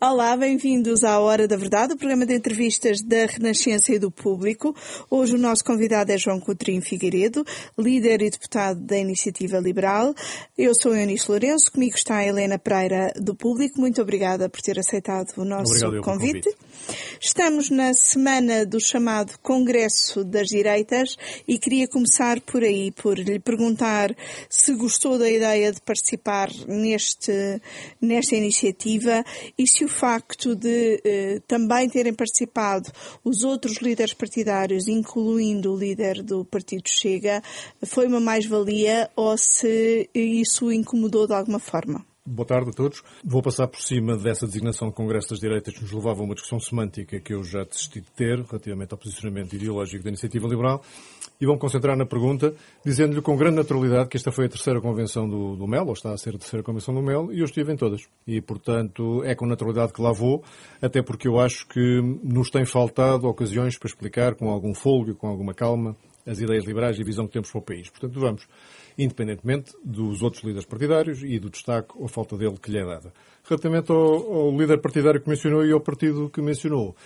Olá, bem-vindos à Hora da Verdade, o programa de entrevistas da Renascença e do Público. Hoje o nosso convidado é João Coutrinho Figueiredo, líder e deputado da Iniciativa Liberal. Eu sou Eunice Lourenço, comigo está a Helena Pereira do Público. Muito obrigada por ter aceitado o nosso Obrigado, convite. Estamos na semana do chamado Congresso das Direitas e queria começar por aí, por lhe perguntar se gostou da ideia de participar neste, nesta iniciativa e se o facto de eh, também terem participado os outros líderes partidários, incluindo o líder do Partido Chega, foi uma mais-valia ou se isso incomodou de alguma forma? Boa tarde a todos. Vou passar por cima dessa designação de Congresso das Direitas que nos levava a uma discussão semântica que eu já desisti de ter relativamente ao posicionamento ideológico da Iniciativa Liberal e vou-me concentrar na pergunta, dizendo-lhe com grande naturalidade que esta foi a terceira convenção do, do MEL, ou está a ser a terceira convenção do MEL, e eu estive em todas. E, portanto, é com naturalidade que lá vou, até porque eu acho que nos tem faltado ocasiões para explicar com algum folgo, com alguma calma, as ideias liberais e a visão que temos para o país. Portanto, vamos independentemente dos outros líderes partidários e do destaque ou falta dele que lhe é dada. Relativamente ao, ao líder partidário que mencionou e ao partido que mencionou,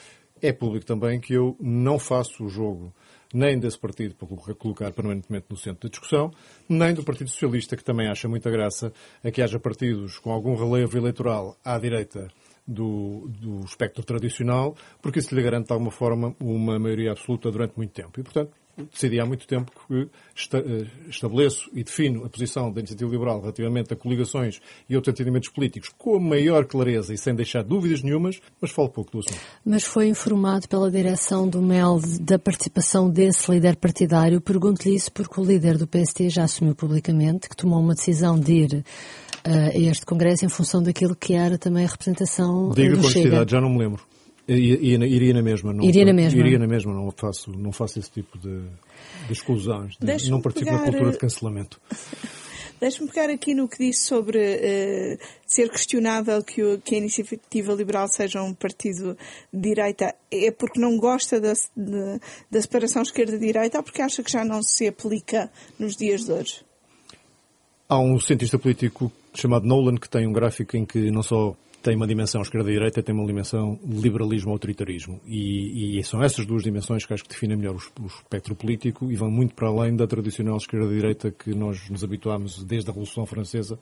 é público também que eu não faço o jogo nem desse partido para colocar permanentemente no centro da discussão, nem do Partido Socialista, que também acha muita graça a que haja partidos com algum relevo eleitoral à direita do, do espectro tradicional, porque isso lhe garante de alguma forma uma maioria absoluta durante muito tempo. E, portanto, decidi há muito tempo que eh, estabeleço e defino a posição da Iniciativa Liberal relativamente a coligações e outros entendimentos políticos com a maior clareza e sem deixar dúvidas nenhumas, mas falo pouco do assunto. Mas foi informado pela direção do MEL da participação desse líder partidário. Pergunto-lhe isso porque o líder do PST já assumiu publicamente que tomou uma decisão de ir uh, a este Congresso em função daquilo que era também a representação Diga do Chega. já não me lembro. Iria, iria na mesma. Não, iria na mesma. Iria na mesma, não faço, não faço esse tipo de, de exclusões. De, não participo pegar... na cultura de cancelamento. Deixe-me pegar aqui no que disse sobre uh, ser questionável que, o, que, a Iniciativa Liberal seja um partido de direita. É porque não gosta da, de, da separação esquerda-direita ou porque acha que já não se aplica nos dias de hoje? Há um cientista político chamado Nolan que tem um gráfico em que não só tem uma dimensão esquerda-direita, tem uma dimensão liberalismo-autoritarismo. E, e, são essas duas dimensões que acho que definem melhor o, o espectro político e vão muito para além da tradicional esquerda-direita que nós nos habituámos desde a Revolução Francesa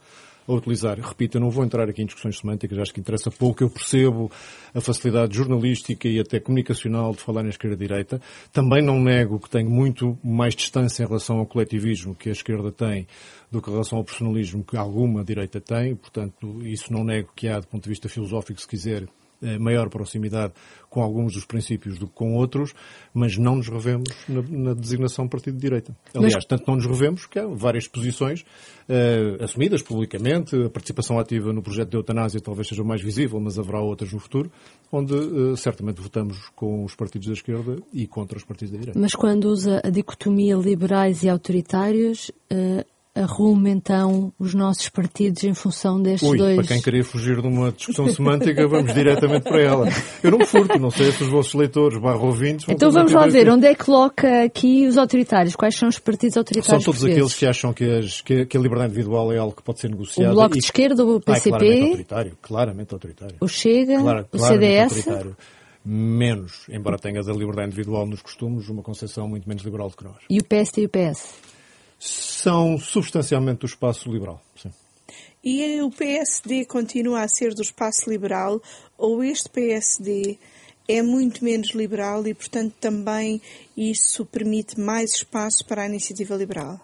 a utilizar. Repito, eu não vou entrar aqui em discussões semânticas, acho que interessa pouco. Eu percebo a facilidade jornalística e até comunicacional de falar na esquerda-direita. Também não nego que tenho muito mais distância em relação ao coletivismo que a esquerda tem do que em relação ao personalismo que alguma direita tem. Portanto, isso não nego que há, do ponto de vista filosófico, se quiser, maior proximidade com alguns dos princípios do que com outros, mas não nos revemos na, na designação partido de direita. Aliás, mas... tanto não nos revemos que há várias posições uh, assumidas publicamente, a participação ativa no projeto de eutanásia talvez seja mais visível, mas haverá outras no futuro, onde uh, certamente votamos com os partidos da esquerda e contra os partidos da direita. Mas quando usa a dicotomia liberais e autoritários, uh arrume então os nossos partidos em função destes Ui, dois. Para quem queria fugir de uma discussão semântica, vamos diretamente para ela. Eu não me furto, não sei se os vossos leitores barra ouvintes. Então vamos lá ver, onde é que coloca aqui os autoritários? Quais são os partidos autoritários? São todos aqueles que acham que, as, que, a liberdade individual é algo que pode ser negociado. O Bloco de Esquerda, o PCP. Ah, é claramente autoritário, claramente autoritário. O Chega, claro, o CDS. Menos, embora tenha da liberdade individual nos costumes, uma concepção muito menos liberal do que nós. E o PST e o PS? São substancialmente do espaço liberal. Sim. E o PSD continua a ser do espaço liberal ou este PSD é muito menos liberal e, portanto, também isso permite mais espaço para a iniciativa liberal?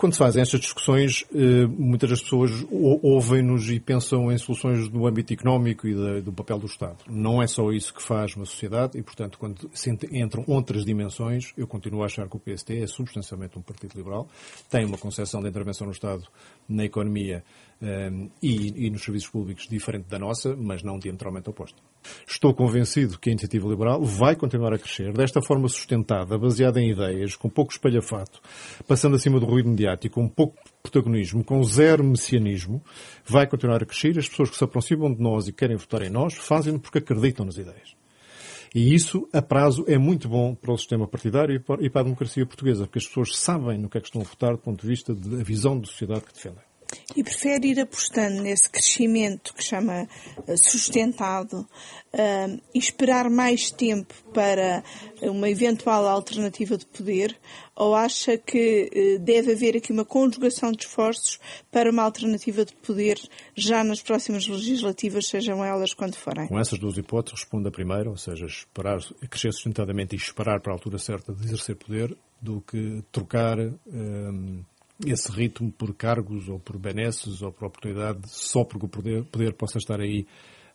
Quando se fazem estas discussões, eh, muitas das pessoas ouvem-nos e pensam em soluções do âmbito económico e do papel do Estado. Não é só isso que faz uma sociedade e, portanto, quando entram outras dimensões, eu continuo a achar que o PST é substancialmente um partido liberal, tem uma concepção da intervenção no Estado na economia um, e, e, nos serviços públicos diferente da nossa, mas não diametralmente oposta. Estou convencido que a iniciativa liberal vai continuar a crescer desta forma sustentada, baseada em ideias, com pouco espalhafato, passando acima do ruído mediático, com pouco protagonismo, com zero messianismo, vai continuar a crescer. As pessoas que se aproximam de nós e querem votar em nós, fazem-no porque acreditam nas ideias. E isso, a prazo, é muito bom para o sistema partidário e para a democracia portuguesa, porque as pessoas sabem no que é que estão a votar do ponto de vista da visão de sociedade que defendem. E prefere ir apostando nesse crescimento que chama eh, sustentado uh, e esperar mais tempo para uma eventual alternativa de poder ou acha que uh, deve haver aqui uma conjugação de esforços para uma alternativa de poder já nas próximas legislativas, sejam elas quando forem? Com essas duas hipóteses, respondo a primeira, ou seja, esperar, crescer sustentadamente e esperar para a altura certa de exercer poder, do que trocar esse ritmo por cargos ou por benesses ou por oportunidade só porque o poder, poder possa estar aí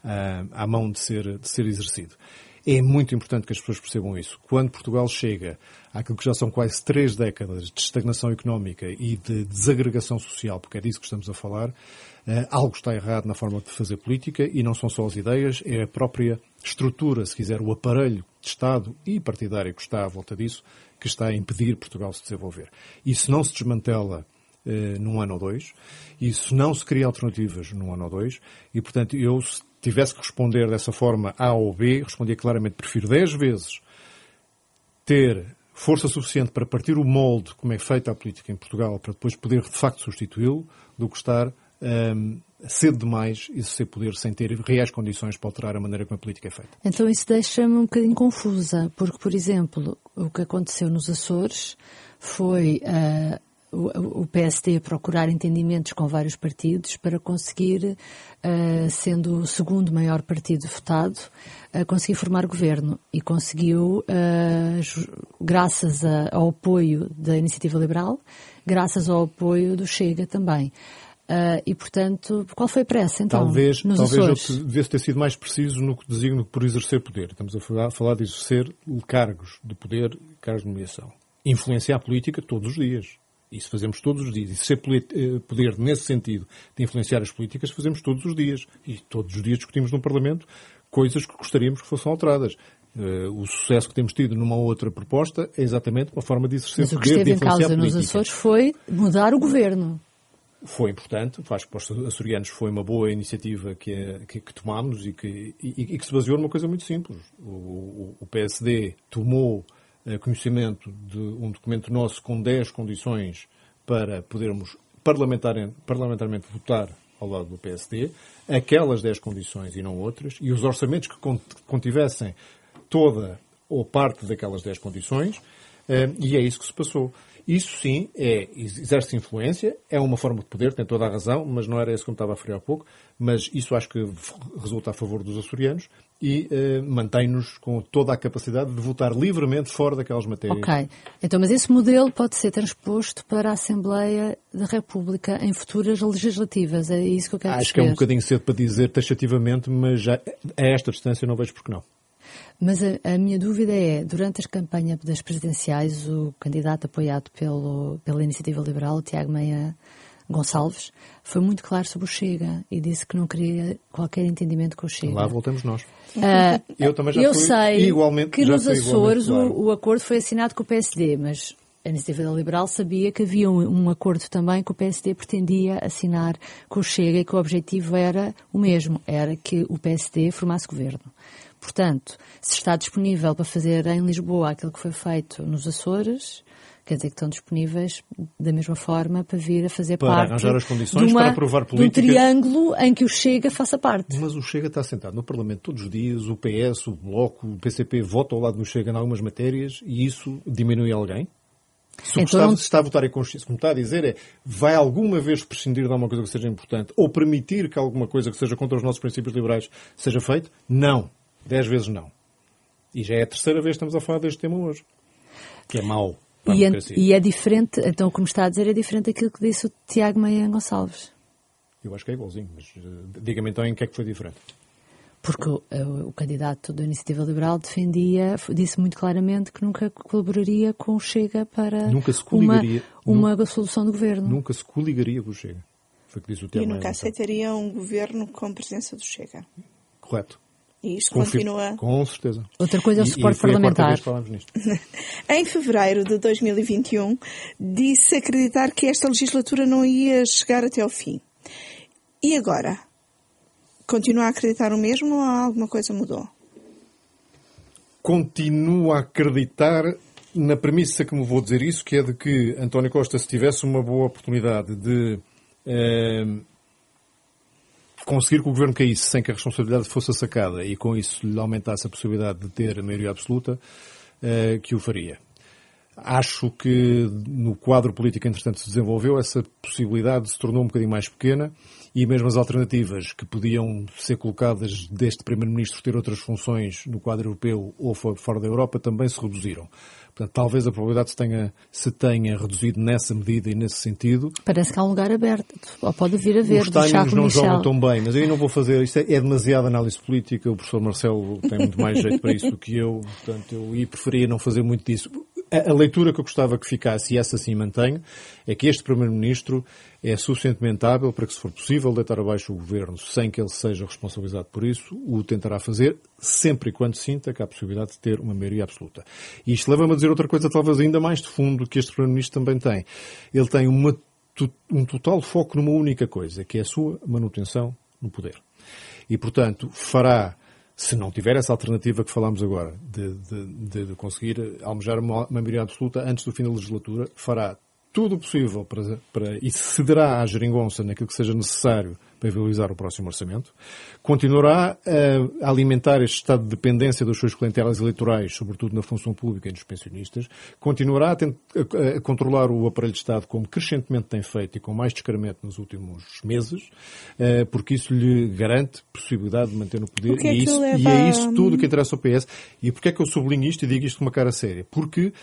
uh, à mão de ser, de ser exercido. É muito importante que as pessoas percebam isso. Quando Portugal chega àquilo que já são quase três décadas de estagnação económica e de desagregação social, porque é disso que estamos a falar, uh, algo está errado na forma de fazer política e não são só as ideias, é a própria estrutura, se quiser, o aparelho de Estado e partidário que está à volta disso, que está a impedir Portugal se desenvolver. Isso não se desmantela eh, num ano ou dois, isso não se cria alternativas num ano ou dois, e portanto eu, se tivesse que responder dessa forma A ou B, respondia claramente, prefiro 10 vezes ter força suficiente para partir o molde como é feita a política em Portugal, para depois poder de facto substituí-lo, do que estar um, cedo demais exercer poder sem ter reais condições para alterar a maneira como a política é feita. Então isso deixa-me um bocadinho confusa, porque, por exemplo, o que aconteceu nos Açores foi uh, o PSD procurar entendimentos com vários partidos para conseguir, uh, sendo o segundo maior partido votado, uh, conseguir formar governo. E conseguiu, graças a, ao apoio da Iniciativa Liberal, graças ao apoio do Chega também. Uh, e, portanto, qual foi a pressa, então? Talvez, nos talvez Açores? eu devesse ter sido mais preciso no que designo por exercer poder. Estamos a falar, a falar de exercer cargos de poder, cargos de nomeação. Influenciar a política todos os dias. Isso fazemos todos os dias. E se eh, poder nesse sentido de influenciar as políticas, fazemos todos os dias. E todos os dias discutimos no Parlamento coisas que gostaríamos que fossem alteradas. Uh, o sucesso que temos tido numa outra proposta é exatamente uma forma de exercer Mas o que esteve em causa nos Açores foi mudar o governo. Foi importante, acho que para os açorianos foi uma boa iniciativa que, que, que tomámos e que, e, e que se baseou numa coisa muito simples. O, o, o PSD tomou eh, conhecimento de um documento nosso com 10 condições para podermos parlamentarmente votar ao lado do PSD, aquelas 10 condições e não outras, e os orçamentos que contivessem toda ou parte daquelas 10 condições, eh, e é isso que se passou. Isso sim é, exerce influência, é uma forma de poder, tem toda a razão, mas não era isso que eu estava a referir há pouco, mas isso acho que resulta a favor dos açorianos e eh, mantém-nos com toda a capacidade de votar livremente fora daquelas matérias. Ok. Então, mas esse modelo pode ser transposto para a Assembleia da República em futuras legislativas, é isso que eu quero Acho perceber. que é um bocadinho cedo para dizer taxativamente, mas já, a esta distância não vejo porque não. Mas a, a, minha dúvida é, durante as campanhas das presidenciais, o candidato apoiado pelo, pela Iniciativa Liberal, Tiago Meia Gonçalves, foi muito claro sobre o Chega e disse que não queria qualquer entendimento com o Chega. Lá voltamos nós. Uh, eu também já eu fui sei igualmente, que nos Açores claro. o, o, acordo foi assinado com o PSD, mas a Iniciativa Liberal sabia que havia um, um, acordo também que o PSD pretendia assinar com o Chega e que o objetivo era o mesmo, era que o PSD formasse governo. Portanto, se está disponível para fazer em Lisboa aquilo que foi feito nos Açores, quer dizer que estão disponíveis da mesma forma para vir a fazer para parte arranjar as condições uma, para aprovar políticas. de um triângulo em que o Chega faça parte. Mas o Chega está sentado no Parlamento todos os dias, o PS, o Bloco, o PCP votam ao lado do Chega em algumas matérias e isso diminui alguém? Se o então, Gustavo está a votar em consciência, como está a dizer, é vai alguma vez prescindir de alguma coisa que seja importante ou permitir que alguma coisa que seja contra os nossos princípios liberais seja feito? Não. Dez vezes não. E já é a terceira vez que estamos a falar deste tema hoje. Que é mau. E é, e é, diferente, então, como está a dizer, é diferente daquilo que disse o Tiago Meia Gonçalves. Eu acho que é igualzinho, mas uh, diga-me então em que é que foi diferente. Porque o, o, candidato da Iniciativa Liberal defendia, disse muito claramente que nunca colaboraria com o Chega para uma, uma solução do governo. Nunca se coligaria com o Chega. Foi o que disse o Tiago E nunca aceitaria um governo com presença do Chega. Correto. E isto continua. Com certeza. Outra coisa é o suporte parlamentar. em fevereiro de 2021, disse acreditar que esta legislatura não ia chegar até ao fim. E agora? Continua a acreditar o mesmo ou alguma coisa mudou? Continuo a acreditar na premissa que me vou dizer isso, que é de que António Costa, se tivesse uma boa oportunidade de uh, conseguir que o governo caísse sem que a responsabilidade fosse sacada e com isso lhe aumentasse a possibilidade de ter a maioria absoluta, uh, que o faria. Acho que no quadro político, entretanto, se desenvolveu, essa possibilidade se tornou um bocadinho mais pequena e mesmo as alternativas que podiam ser colocadas deste Primeiro-Ministro ter outras funções no quadro europeu ou fora da Europa também se reduziram. Portanto, talvez a probabilidade se tenha, se tenha reduzido nessa medida e nesse sentido. Parece que há um lugar aberto, ou pode vir a ver. Os timings não Michel. jogam tão bem, mas aí não vou fazer, isto é, é demasiada análise política, o professor Marcelo tem muito mais jeito para isso do que eu, portanto, eu preferia não fazer muito disso a, leitura que eu gostava que ficasse, e essa sim mantenho, é que este Primeiro-Ministro é suficientemente hábil para que, se for possível, deitar abaixo o Governo sem que ele seja responsabilizado por isso, o tentará fazer, sempre e quando sinta que há a possibilidade de ter uma maioria absoluta. E isto leva-me a dizer outra coisa, talvez ainda mais de fundo, que este Primeiro-Ministro também tem. Ele tem uma, um total foco numa única coisa, que é a sua manutenção no poder. E, portanto, fará se não tiver essa alternativa que falámos agora, de, de, de conseguir almejar uma, maioria absoluta antes do fim da legislatura, fará tudo o possível para, para, e cederá à geringonça naquilo que seja necessário para viabilizar o próximo orçamento. Continuará a alimentar este estado de dependência das suas clientelas eleitorais, sobretudo na função pública e nos pensionistas. Continuará a, a, a, controlar o aparelho de Estado como crescentemente tem feito e com mais descaramento nos últimos meses, uh, porque isso lhe garante possibilidade de manter no poder. É e, isso, leva... e é isso tudo que interessa ao PS. E porquê é que eu sublinho isto e digo isto com uma cara séria? Porque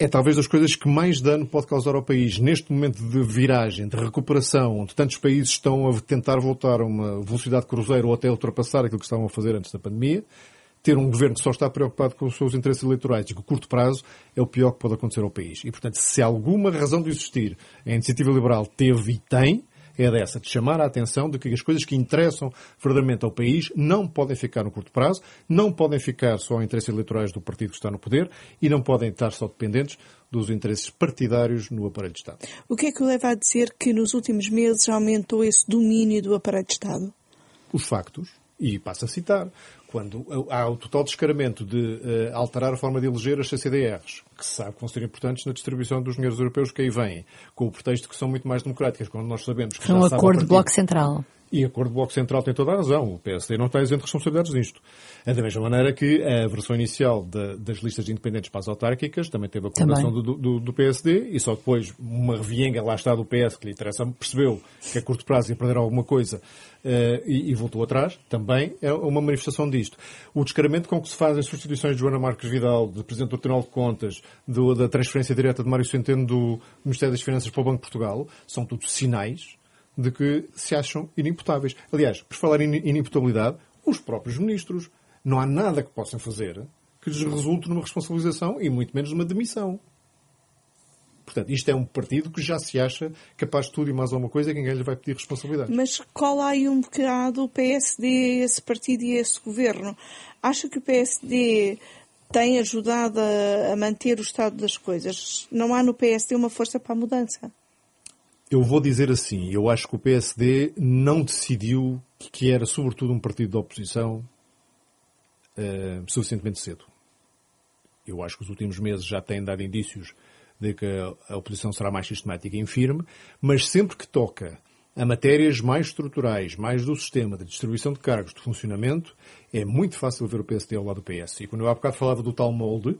é talvez das coisas que mais dano pode causar ao país neste momento de viragem, de recuperação, onde tantos países estão a tentar voltar a uma velocidade de cruzeiro ou até ultrapassar aquilo que estavam a fazer antes da pandemia. Ter um governo que só está preocupado com os seus interesses eleitorais e que, a curto prazo, é o pior que pode acontecer ao país. E, portanto, se alguma razão de existir a iniciativa liberal teve e tem, é dessa, de chamar a atenção de que as coisas que interessam verdadeiramente ao país não podem ficar no curto prazo, não podem ficar só em interesses eleitorais do partido que está no poder e não podem estar só dependentes dos interesses partidários no aparelho de Estado. O que é que o leva a dizer que nos últimos meses aumentou esse domínio do aparelho de Estado? Os factos, e passo a citar, quando há o total descaramento de uh, alterar a forma de eleger as CCDRs, que se sabe que vão ser importantes na distribuição dos dinheiros europeus que aí vêm, com o pretexto que são muito mais democráticas, quando nós sabemos que. Foi um acordo de Bloco Central. E a cor do Bloco Central tem toda a razão. O PSD não está isento de responsabilidades nisto. É da mesma maneira que a versão inicial de, das listas de independentes para as autárquicas também teve a colaboração do, do, do, PSD e só depois uma revienga lá está do PS que lhe interessa, percebeu que a curto prazo ia perder alguma coisa uh, e, e, voltou atrás. Também é uma manifestação disto. O descaramento com que se fazem substituições de Joana Marques Vidal, de Presidente do Tribunal de Contas, do, da transferência direta de Mário Centeno do Ministério das Finanças para o Banco de Portugal, são tudo sinais de que se acham inimputáveis. Aliás, por falar em inimputabilidade, os próprios ministros. Não há nada que possam fazer que lhes resulte numa responsabilização e muito menos numa demissão. Portanto, isto é um partido que já se acha capaz de tudo e mais alguma coisa e ninguém lhe vai pedir responsabilidade. Mas cola aí um bocado o PSD, esse partido e esse governo. Acha que o PSD tem ajudado a manter o estado das coisas? Não há no PSD uma força para a mudança? Eu vou dizer assim, eu acho que o PSD não decidiu que era sobretudo um partido de oposição uh, suficientemente cedo. Eu acho que os últimos meses já têm dado indícios de que a oposição será mais sistemática e firme, mas sempre que toca a matérias mais estruturais, mais do sistema, de distribuição de cargos, de funcionamento, é muito fácil ver o PSD ao lado do PS. E quando eu há bocado falava do tal molde,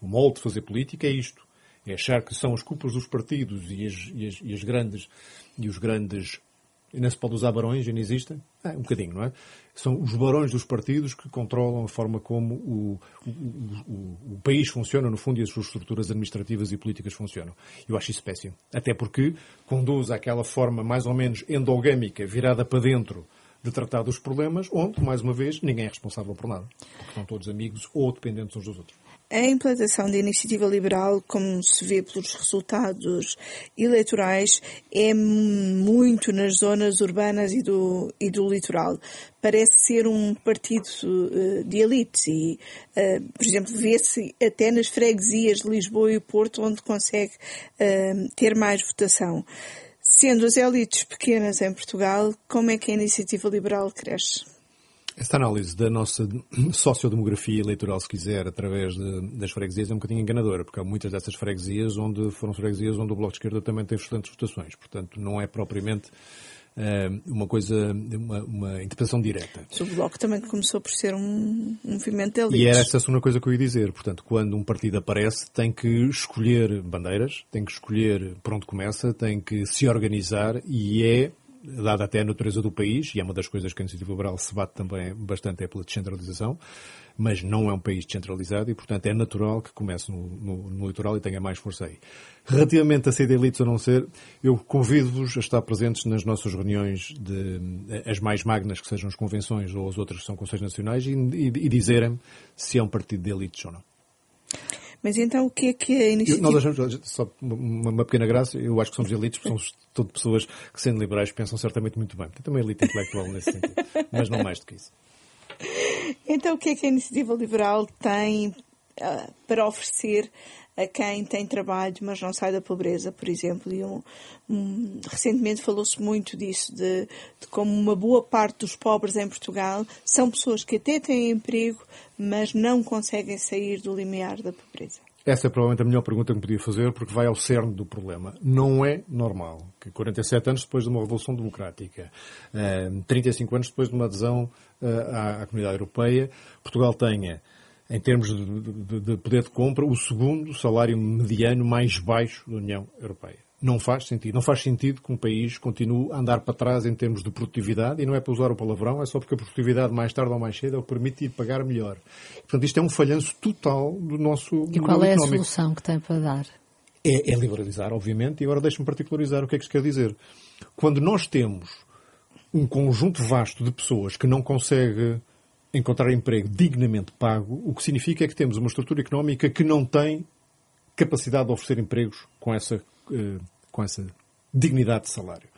o molde de fazer política é isto é achar que são as culpas dos partidos e as, e as, e as grandes e os grandes não se pode usar barões, não existem? É, um bocadinho, não é? São os barões dos partidos que controlam a forma como o, o, o, o, país funciona, no fundo, e as suas estruturas administrativas e políticas funcionam. Eu acho isso péssimo. Até porque conduz àquela forma mais ou menos endogâmica, virada para dentro, de tratar dos problemas, onde, mais uma vez, ninguém é responsável por nada. Porque estão todos amigos ou dependentes uns dos outros. A implantação da iniciativa liberal, como se vê pelos resultados eleitorais, é muito nas zonas urbanas e do, e do litoral. Parece ser um partido uh, de elites e, uh, por exemplo, vê-se até nas freguesias de Lisboa e Porto, onde consegue uh, ter mais votação. Sendo as elites pequenas em Portugal, como é que a iniciativa liberal cresce? Esta análise da nossa sociodemografia eleitoral, se quiser, através de, das freguesias, é um bocadinho enganadora, porque há muitas dessas freguesias onde foram freguesias onde o Bloco de Esquerda também teve excelentes votações. Portanto, não é propriamente uh, uma coisa, uma, uma, interpretação direta. O Bloco também começou por ser um, um movimento de elites. E era essa a segunda coisa que eu ia dizer. Portanto, quando um partido aparece, tem que escolher bandeiras, tem que escolher por onde começa, tem que se organizar e é dada até a natureza do país, e é uma das coisas que a Iniciativa Liberal se bate também bastante é pela descentralização, mas não é um país descentralizado e, portanto, é natural que comece no, no, no litoral e tenha mais força aí. Relativamente a ser de elites ou não ser, eu convido-vos a estar presentes nas nossas reuniões, de, as mais magnas, que sejam as convenções ou as outras que são conselhos nacionais, e, e, e dizerem se é um partido de elites ou não. Mas então o que é que a iniciativa... nós achamos, só uma, uma, pequena graça, eu acho que somos elites, porque somos todas pessoas que, sendo liberais, pensam certamente muito bem. Tem também elite intelectual nesse sentido, mas não mais do que isso. Então o que é que a iniciativa liberal tem uh, para oferecer a quem tem trabalho, mas não sai da pobreza, por exemplo. E um, um, recentemente falou-se muito disso, de, de, como uma boa parte dos pobres em Portugal são pessoas que até têm emprego, mas não conseguem sair do limiar da pobreza. Essa é provavelmente a melhor pergunta que me podia fazer, porque vai ao cerne do problema. Não é normal que 47 anos depois de uma revolução democrática, 35 eh, anos depois de uma adesão eh, à comunidade europeia, Portugal tenha em termos de, de, de, poder de compra, o segundo salário mediano mais baixo da União Europeia. Não faz sentido. Não faz sentido que um país continue a andar para trás em termos de produtividade, e não é para usar o palavrão, é só porque a produtividade mais tarde ou mais cedo é o que permite ir pagar melhor. Portanto, isto é um falhanço total do nosso E qual é a solução que tem para dar? É, é liberalizar, obviamente, e agora deixe-me particularizar o que é que isto quer dizer. Quando nós temos um conjunto vasto de pessoas que não consegue encontrar emprego dignamente pago, o que significa é que temos uma estrutura económica que não tem capacidade de oferecer empregos com essa, eh, com essa dignidade de salário.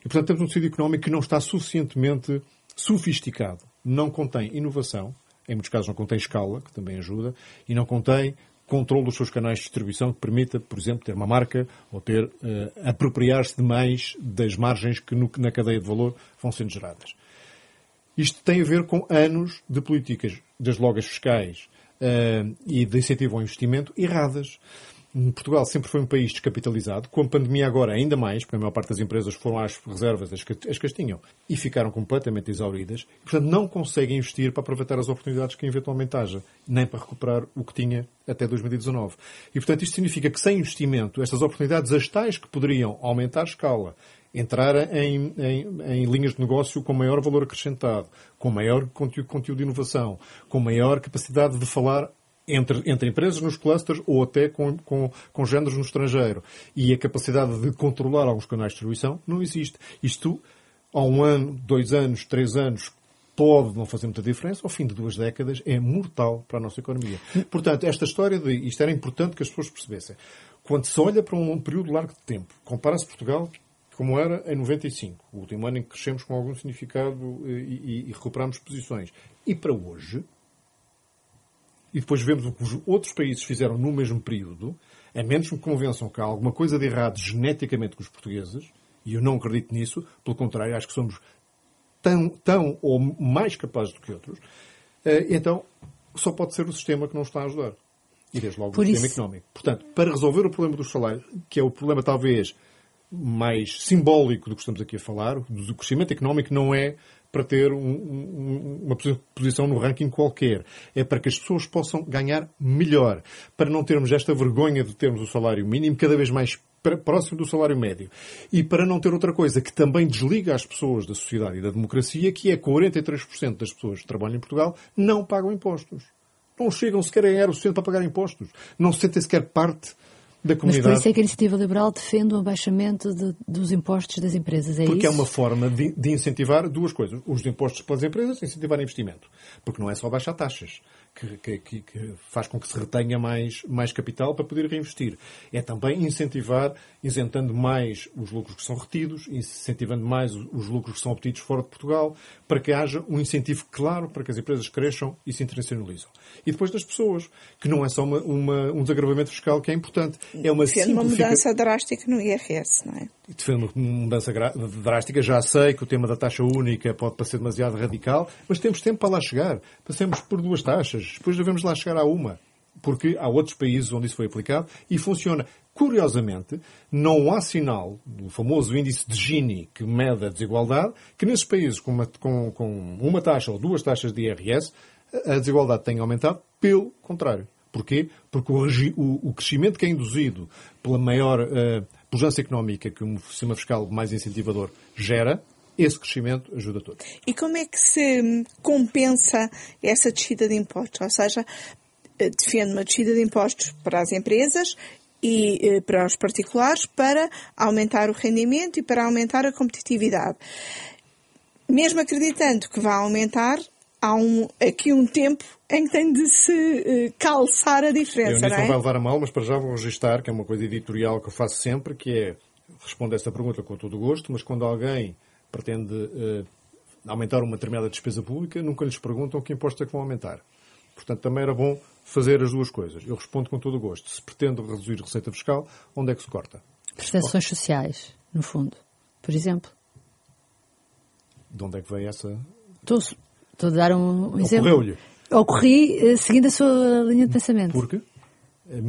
E, portanto, temos um tecido económico que não está suficientemente sofisticado, não contém inovação, em muitos casos não contém escala, que também ajuda, e não contém controle dos seus canais de distribuição que permita, por exemplo, ter uma marca ou ter uh, apropriar-se de mais das margens que no, na cadeia de valor vão sendo geradas. Isto tem a ver com anos de políticas das logas fiscais uh, e de incentivo ao investimento erradas. Portugal sempre foi um país descapitalizado, com a pandemia agora ainda mais, porque a maior parte das empresas foram às reservas, as que, as que as tinham, e ficaram completamente exauridas. Portanto, não conseguem investir para aproveitar as oportunidades que eventualmente haja, nem para recuperar o que tinha até 2019. E, portanto, isto significa que sem investimento, estas oportunidades, as tais que poderiam aumentar a escala, entrar em, em, em, linhas de negócio com maior valor acrescentado, com maior conteúdo, conteúdo de inovação, com maior capacidade de falar entre, entre empresas nos clusters ou até com, com, com géneros no estrangeiro. E a capacidade de controlar alguns canais de distribuição não existe. Isto, há um ano, dois anos, três anos, pode não fazer muita diferença, ao fim de duas décadas é mortal para a nossa economia. Portanto, esta história de isto era importante que as pessoas percebessem. Quando se olha para um período largo de tempo, compara-se Portugal como era em 95, o último ano em que crescemos com algum significado eh, e, e, e recuperamos posições. E para hoje, e depois vemos o que os outros países fizeram no mesmo período, a menos que me convençam que há alguma coisa de errado geneticamente com os portugueses, e eu não acredito nisso, pelo contrário, acho que somos tão, tão ou mais capazes do que outros, eh, então só pode ser o sistema que não está a ajudar. E desde logo Por o sistema isso... económico. Portanto, para resolver o problema dos salários, que é o problema talvez mais simbólico do que estamos aqui a falar, do crescimento económico não é para ter um, um, uma posição no ranking qualquer. É para que as pessoas possam ganhar melhor. Para não termos esta vergonha de termos o salário mínimo cada vez mais próximo do salário médio. E para não ter outra coisa que também desliga as pessoas da sociedade e da democracia, que é 43% das pessoas que trabalham em Portugal não pagam impostos. Não chegam sequer a ganhar o suficiente para pagar impostos. Não se sentem sequer parte da comunidade. Mas por isso é que a Iniciativa Liberal defende o abaixamento de, dos impostos das empresas, é Porque isso? é uma forma de, de, incentivar duas coisas. Os impostos para as empresas, incentivar investimento. Porque não é só baixar taxas que, que, que, faz com que se retenha mais, mais capital para poder reinvestir. É também incentivar, isentando mais os lucros que são retidos, incentivando mais os lucros que são obtidos fora de Portugal, para que haja um incentivo claro para que as empresas cresçam e se internacionalizam. E depois das pessoas, que não é só uma, uma, um desagravamento fiscal que é importante, é uma Defende uma mudança drástica no IRS, não é? Defende uma mudança drástica. Já sei que o tema da taxa única pode parecer demasiado radical, mas temos tempo para lá chegar. Passemos por duas taxas, depois devemos lá chegar a uma. Porque há outros países onde isso foi aplicado e funciona. Curiosamente, não há sinal do famoso índice de Gini que mede a desigualdade, que nesses países com uma, com, com uma taxa ou duas taxas de IRS, a desigualdade tem aumentado. Pelo contrário. Porquê? Porque o, o, o crescimento que é induzido pela maior uh, pujança económica que um sistema fiscal mais incentivador gera, esse crescimento ajuda todos. E como é que se compensa essa descida de impostos? Ou seja, eh, defende uma descida de impostos para as empresas e eh, para os particulares para aumentar o rendimento e para aumentar a competitividade. Mesmo acreditando que vai aumentar, há um, aqui um tempo em que tem de se uh, calçar a diferença, eu, não é? não vai levar a mal, mas para já vou registrar, que é uma coisa editorial que eu faço sempre, que é, respondo a esta pergunta com todo o gosto, mas quando alguém pretende uh, aumentar uma determinada despesa pública, nunca lhes perguntam que impostos é que vão aumentar. Portanto, também era bom fazer as duas coisas. Eu respondo com todo o gosto. Se pretendo reduzir receita fiscal, onde é que se corta? Prestações sociais, no fundo, por exemplo. De onde é que vem essa... Estou, estou a dar um, um exemplo. Ocorreu-lhe? Ocorri eh, seguindo a sua linha de pensamento. Porquê?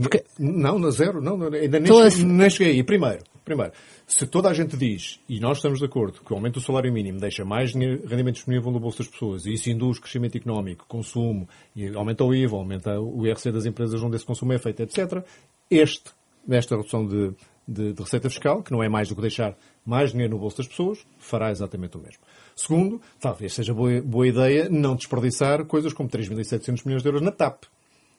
Porque... Não, na zero, não, ainda nem, a... nem cheguei aí. Primeiro, primeiro, se toda a gente diz, e nós estamos de acordo, que o aumento do salário mínimo deixa mais rendimento disponível no bolso das pessoas, e isso induz crescimento económico, consumo, e aumenta o IVA, aumenta o IRC das empresas onde esse consumo é feito, etc., este, nesta redução de, de, de receita fiscal, que não é mais do que deixar mais dinheiro no bolso das pessoas, fará exatamente o mesmo. Segundo, talvez seja boa, boa ideia não desperdiçar coisas como 3.700 milhões de euros na TAP.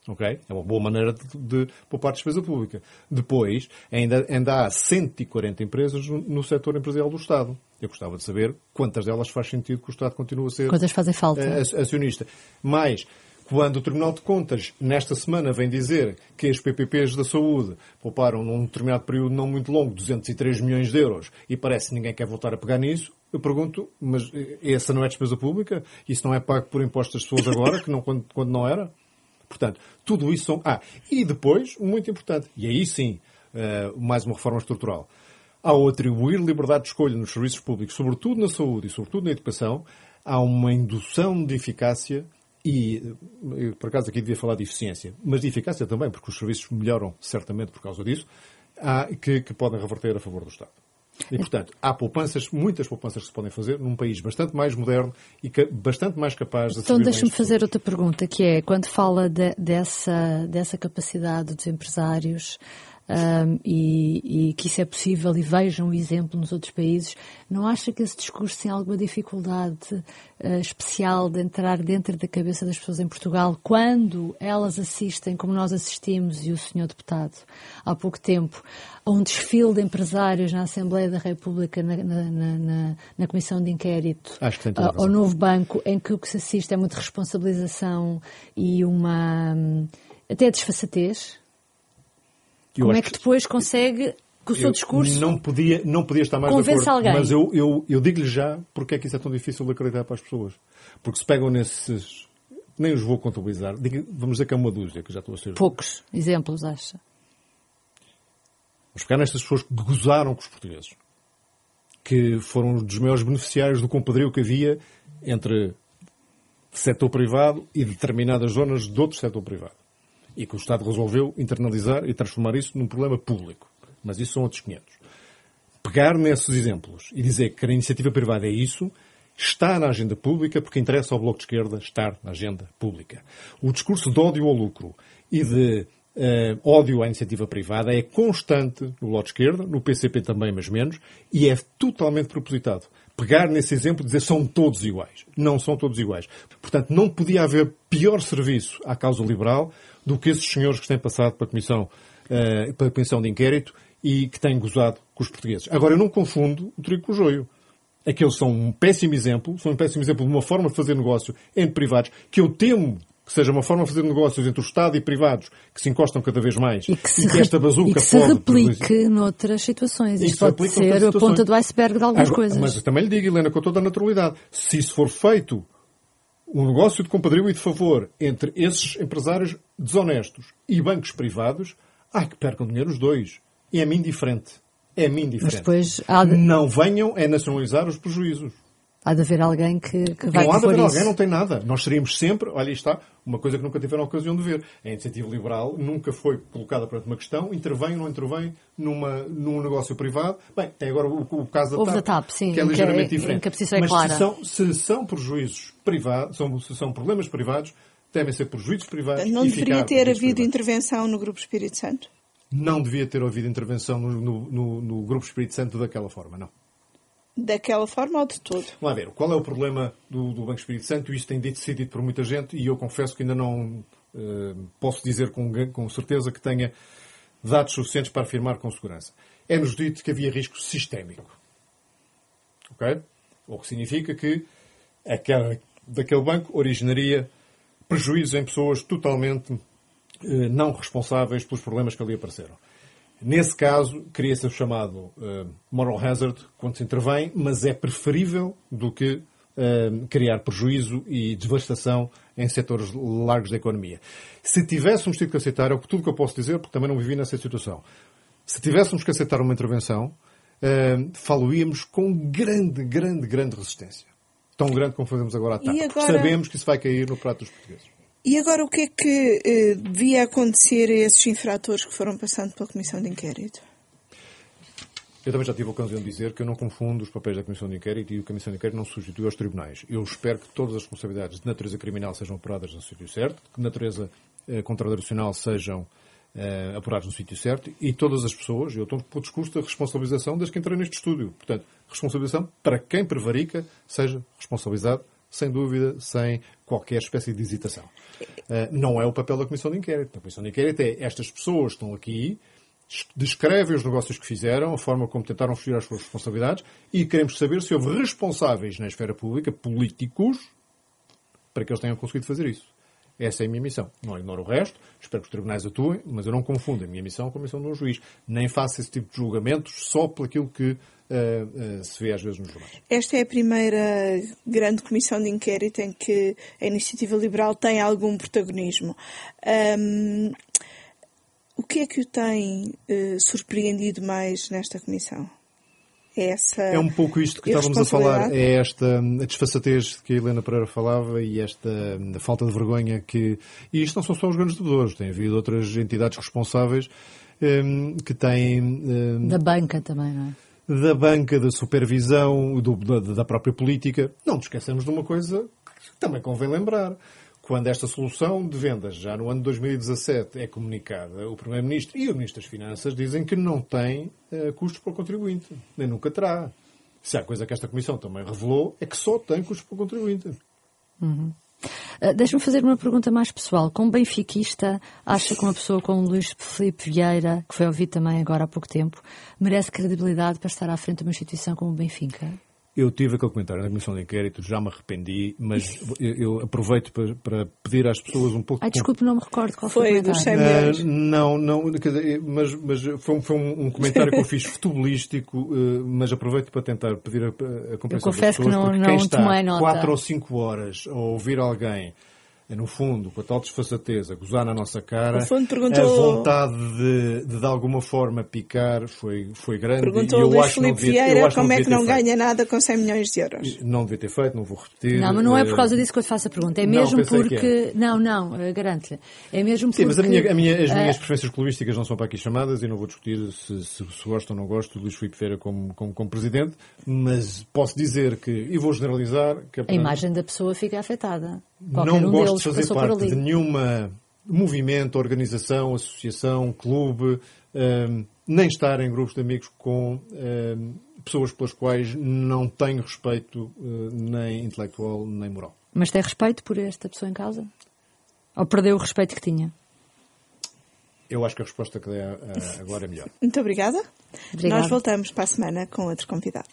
Okay? É uma boa maneira de, de poupar despesa pública. Depois, ainda, ainda há 140 empresas no, no setor empresarial do Estado. Eu gostava de saber quantas delas faz sentido que o Estado continue a ser quantas fazem falta. Uh, acionista. Mas, quando o Tribunal de Contas, nesta semana, vem dizer que as PPPs da saúde pouparam num determinado período não muito longo 203 milhões de euros e parece que ninguém quer voltar a pegar nisso, eu pergunto, mas essa não é despesa pública? Isso não é pago por impostos das pessoas agora, que não, quando, quando não era? Portanto, tudo isso são. Ah, e depois, muito importante, e aí sim, uh, mais uma reforma estrutural. Ao atribuir liberdade de escolha nos serviços públicos, sobretudo na saúde e sobretudo na educação, há uma indução de eficácia e, eu, por acaso aqui devia falar de eficiência, mas de eficácia também, porque os serviços melhoram certamente por causa disso, há, que, que podem reverter a favor do Estado. E, portanto, há poupanças, muitas poupanças que se podem fazer num país bastante mais moderno e que, bastante mais capaz de Então, deixa-me fazer outra pergunta, que é, quando fala de, dessa, dessa capacidade dos empresários um, e, e, que isso é possível e vejam o exemplo nos outros países, não acha que esse discurso tem alguma dificuldade uh, especial de entrar dentro da cabeça das pessoas em Portugal quando elas assistem, como nós assistimos e o senhor deputado, há pouco tempo, a um desfile de empresários na Assembleia da República, na, na, na, na Comissão de Inquérito, uh, ao novo banco, em que o que se assiste é muita responsabilização e uma hum, até desfaçatez Como é que depois consegue que o seu discurso não podia, não podia estar mais de acordo, alguém. mas eu, eu, eu digo-lhe já porque é que isso é tão difícil de acreditar para as pessoas. Porque se pegam nesses... Nem os vou contabilizar. Vamos dizer que é uma dúzia, que já estou a ser... Poucos exemplos, acha? Vamos pegar nestas pessoas que gozaram com os portugueses. Que foram dos maiores beneficiários do compadrio que havia entre setor privado e determinadas zonas de outro setor privado e que o Estado resolveu internalizar e transformar isso num problema público. Mas isso são outros 500. Pegar nesses exemplos e dizer que a iniciativa privada é isso, está na agenda pública porque interessa ao Bloco de Esquerda estar na agenda pública. O discurso de ódio ao lucro e de uh, ódio à iniciativa privada é constante no Bloco de Esquerda, no PCP também, mas menos, e é totalmente propositado. Pegar nesse exemplo e dizer são todos iguais. Não são todos iguais. Portanto, não podia haver pior serviço à causa liberal do que esses senhores que têm passado para a Comissão, uh, para a Comissão de Inquérito e que têm gozado com os portugueses. Agora, eu não confundo o trigo com o joio. Aqueles são um péssimo exemplo, são um péssimo exemplo de uma forma de fazer negócio entre privados, que eu temo que seja uma forma de fazer negócios entre o Estado e privados que se encostam cada vez mais e que, se e que esta bazuca e que se replique produzir... noutras situações. Isto pode ser a ponta do iceberg de algumas Agora, coisas. Mas também lhe digo, Helena, com toda a naturalidade, se isso for feito um negócio de compadrio e de favor entre esses empresários desonestos e bancos privados, ai que percam dinheiro os dois. E é-me indiferente. É-me indiferente. Mas depois há Não venham é nacionalizar os prejuízos. Há de haver alguém que, que vai não há de haver isso. alguém, não tem nada. Nós seríamos sempre, olha aí está, uma coisa que nunca tiveram a ocasião de ver. A iniciativa liberal nunca foi colocada perante uma questão, intervém ou não intervém numa, num negócio privado. Bem, tem agora o, o caso da Houve TAP, da TAP, sim, que é que- ligeiramente que diferente. a posição é Mas clara. Se, são, se são prejuízos privados, são, se são problemas privados, devem ser prejuízos privados Não deveria ter havido privados. intervenção no Grupo Espírito Santo? Não devia ter havido intervenção no, no, no- no Grupo Espírito Santo daquela forma, não. Daquela forma ou de todo? Vamos ver, qual é o problema do, do Banco Espírito Santo? Isto tem dito decidido por muita gente e eu confesso que ainda não eh, posso dizer com, com certeza que tenha dados suficientes para afirmar com segurança. É-nos dito que havia risco sistémico. Ok? O que significa que aquela, daquele banco originaria prejuízos em pessoas totalmente eh, não responsáveis pelos problemas que ali apareceram. Nesse caso, cria-se o chamado eh, moral hazard quando se intervém, mas é preferível do que eh, criar prejuízo e devastação em setores largos da economia. Se tivéssemos tido que aceitar, é o que- tudo eu posso dizer, porque também não vivi nessa situação. Se tivéssemos que aceitar uma intervenção, eh, falo-íamos com grande, grande, grande resistência. Tão grande como fazemos agora à tarde. Agora- Sabemos que isso vai cair no prato dos portugueses. E agora o que é que eh, devia acontecer a esses infratores que foram passando pela Comissão de Inquérito? Eu também já tive a ocasião de dizer que eu não confundo os papéis da Comissão de Inquérito e a Comissão de Inquérito não substitui aos tribunais. Eu espero que todas as responsabilidades de natureza criminal sejam apuradas no sítio certo, que de natureza eh, contradicional sejam eh, apuradas no sítio certo e todas as pessoas, eu estou com o discurso da responsabilização desde que entrei neste estúdio. Portanto, responsabilização para quem prevarica seja responsabilizado, sem dúvida, sem qualquer espécie de hesitação. Eh, não é o papel da Comissão de Inquérito. A Comissão de Inquérito é estas pessoas estão aqui, descrevem os negócios que fizeram, a forma como tentaram fugir às suas responsabilidades e queremos saber se houve responsáveis na esfera pública, políticos, para que eles tenham conseguido fazer isso. Essa é a minha missão. Não ignoro o resto, espero que os tribunais atuem, mas eu não confundo a minha missão com a missão de um juiz. Nem faço esse tipo de julgamentos só por aquilo que eh, eh, se vê às vezes nos jornais. Esta é a primeira grande comissão de inquérito em que a iniciativa liberal tem algum protagonismo. Ahm, o que é que o tem eh, surpreendido mais nesta comissão? É essa É um pouco isto que estávamos a falar, é esta a desfaçatez que a Helena Pereira falava e esta falta de vergonha que. E isto não são só os grandes devedores, tem havido outras entidades responsáveis hum, que têm. hum, Da banca também, não é? da banca, da supervisão, do- da, da própria política. Não nos esqueçamos de uma coisa que também convém lembrar. Quando esta solução de vendas, já no ano de 2017, é comunicada, o Primeiro-Ministro e o Ministro das Finanças dizem que não tem eh, custos para o contribuinte. Nem nunca terá. Se há coisa que esta Comissão também revelou, é que só tem custos para o contribuinte. Uh, Deixa-me fazer uma pergunta mais pessoal. Como benfiquista, acha que uma pessoa como Luís Filipe Vieira, que foi ouvido também agora há pouco tempo, merece credibilidade para estar à frente de uma instituição como o Benfica? Eu tive aquele comentário na Comissão de Inquérito, já me arrependi, mas eu, eu aproveito para, para pedir às pessoas um pouco Ai, de desculpe, não me recordo qual foi, Foi o dos comentário. 100 milhões. Ah, não, não, quer dizer, mas, mas foi, um- foi um, um comentário que eu fiz futebolístico, eh, mas aproveito para tentar pedir a, a compreensão Eu confesso das pessoas, que não- porque não quem está tomei nota. 4 ou 5 horas a ouvir alguém, no fundo, com a tal desfaçatez, a gozar na nossa cara, perguntou- a vontade de, de de alguma forma picar foi, foi grande Perguntou e eu Luís acho não Filipe devia, Vieira como é que não feito. ganha nada com 100 milhões de euros. Não devia ter feito, não vou repetir. Não, mas não é eh, por causa disso que eu te faço a pergunta. É Não, mesmo que porque. Não, não, eh, garanto-lhe. É mesmo Sim, porque. mas a minha- a minha- as ah, minhas preferências clubísticas não são para aqui chamadas e não vou discutir se, se, se gosto ou não gosto do Luís Filipe Feira como, como, como presidente, mas posso dizer que, e vou generalizar, que a imagem da pessoa fica afetada. Qualquer não um gosto deles de fazer parte de nenhuma movimento, organização, associação, clube, hum, nem estar em grupos de amigos com hum, pessoas pelas quais não tenho respeito hum, nem intelectual nem moral. Mas tem respeito por esta pessoa em causa? Ou perdeu o respeito que tinha? Eu acho que a resposta que dei ah, agora é melhor. Muito obrigada. Obrigada. Nós voltamos para a semana com outro convidado.